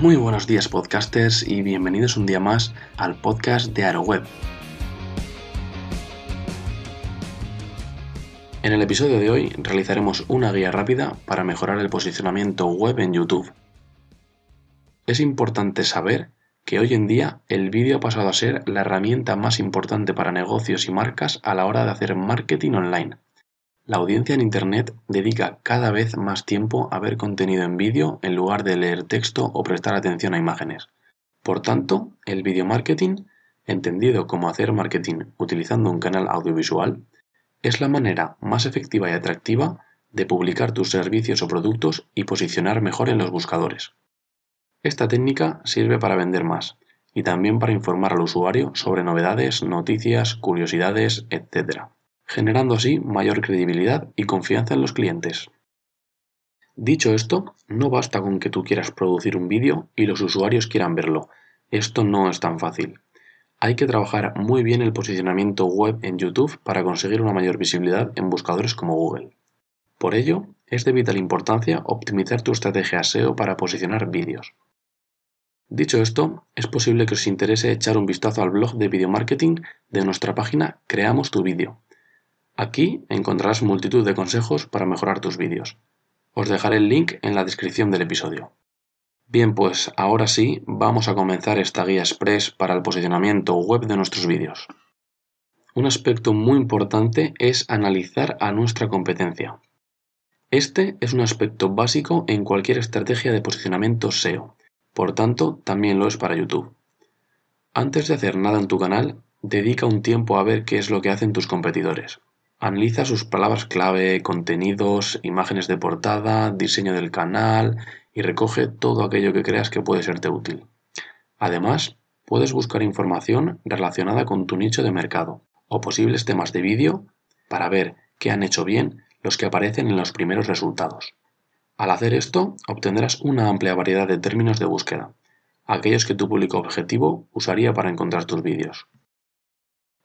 Muy buenos días podcasters y bienvenidos un día más al podcast de AeroWeb. En el episodio de hoy realizaremos una guía rápida para mejorar el posicionamiento web en YouTube. Es importante saber que hoy en día el vídeo ha pasado a ser la herramienta más importante para negocios y marcas a la hora de hacer marketing online. La audiencia en Internet dedica cada vez más tiempo a ver contenido en vídeo en lugar de leer texto o prestar atención a imágenes. Por tanto, el video marketing, entendido como hacer marketing utilizando un canal audiovisual, es la manera más efectiva y atractiva de publicar tus servicios o productos y posicionar mejor en los buscadores. Esta técnica sirve para vender más y también para informar al usuario sobre novedades, noticias, curiosidades, etc generando así mayor credibilidad y confianza en los clientes. Dicho esto, no basta con que tú quieras producir un vídeo y los usuarios quieran verlo. Esto no es tan fácil. Hay que trabajar muy bien el posicionamiento web en YouTube para conseguir una mayor visibilidad en buscadores como Google. Por ello, es de vital importancia optimizar tu estrategia SEO para posicionar vídeos. Dicho esto, es posible que os interese echar un vistazo al blog de video marketing de nuestra página Creamos tu vídeo, Aquí encontrarás multitud de consejos para mejorar tus vídeos. Os dejaré el link en la descripción del episodio. Bien, pues ahora sí, vamos a comenzar esta guía express para el posicionamiento web de nuestros vídeos. Un aspecto muy importante es analizar a nuestra competencia. Este es un aspecto básico en cualquier estrategia de posicionamiento SEO, por tanto también lo es para YouTube. Antes de hacer nada en tu canal, dedica un tiempo a ver qué es lo que hacen tus competidores. Analiza sus palabras clave, contenidos, imágenes de portada, diseño del canal y recoge todo aquello que creas que puede serte útil. Además, puedes buscar información relacionada con tu nicho de mercado o posibles temas de vídeo para ver qué han hecho bien los que aparecen en los primeros resultados. Al hacer esto, obtendrás una amplia variedad de términos de búsqueda, aquellos que tu público objetivo usaría para encontrar tus vídeos.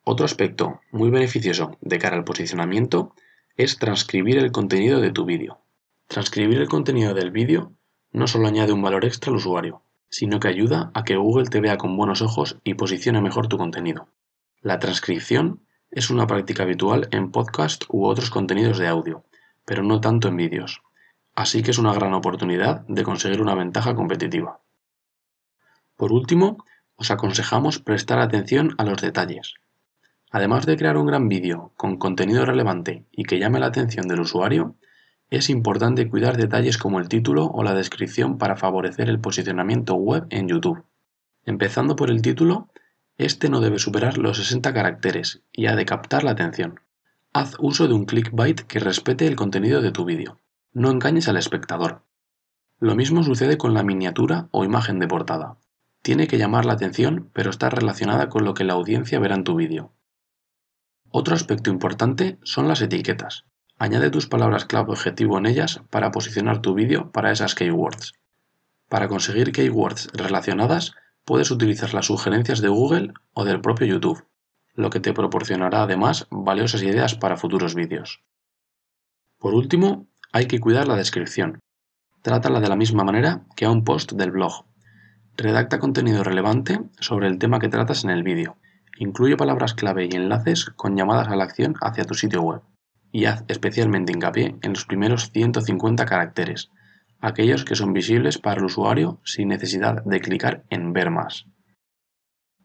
Otro aspecto muy beneficioso de cara al posicionamiento es transcribir el contenido de tu vídeo. Transcribir el contenido del vídeo no solo añade un valor extra al usuario, sino que ayuda a que Google te vea con buenos ojos y posicione mejor tu contenido. La transcripción es una práctica habitual en podcast u otros contenidos de audio, pero no tanto en vídeos. Así que es una gran oportunidad de conseguir una ventaja competitiva. Por último, os aconsejamos prestar atención a los detalles. Además de crear un gran vídeo con contenido relevante y que llame la atención del usuario, es importante cuidar detalles como el título o la descripción para favorecer el posicionamiento web en YouTube. Empezando por el título, este no debe superar los 60 caracteres y ha de captar la atención. Haz uso de un clickbait que respete el contenido de tu vídeo. No engañes al espectador. Lo mismo sucede con la miniatura o imagen de portada. Tiene que llamar la atención, pero está relacionada con lo que la audiencia verá en tu vídeo. Otro aspecto importante son las etiquetas. Añade tus palabras clave objetivo en ellas para posicionar tu vídeo para esas keywords. Para conseguir keywords relacionadas, puedes utilizar las sugerencias de Google o del propio YouTube, lo que te proporcionará además valiosas ideas para futuros vídeos. Por último, hay que cuidar la descripción. Trátala de la misma manera que a un post del blog. Redacta contenido relevante sobre el tema que tratas en el vídeo Incluye palabras clave y enlaces con llamadas a la acción hacia tu sitio web, y haz especialmente hincapié en los primeros 150 caracteres, aquellos que son visibles para el usuario sin necesidad de clicar en Ver más.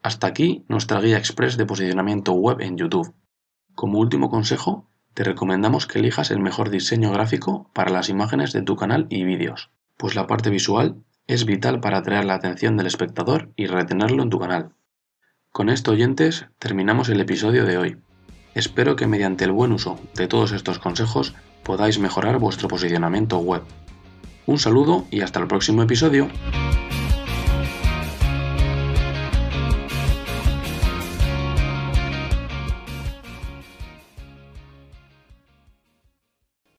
Hasta aquí nuestra guía express de posicionamiento web en YouTube. Como último consejo, te recomendamos que elijas el mejor diseño gráfico para las imágenes de tu canal y vídeos, pues la parte visual es vital para atraer la atención del espectador y retenerlo en tu canal. Con esto oyentes terminamos el episodio de hoy. Espero que mediante el buen uso de todos estos consejos podáis mejorar vuestro posicionamiento web. Un saludo y hasta el próximo episodio.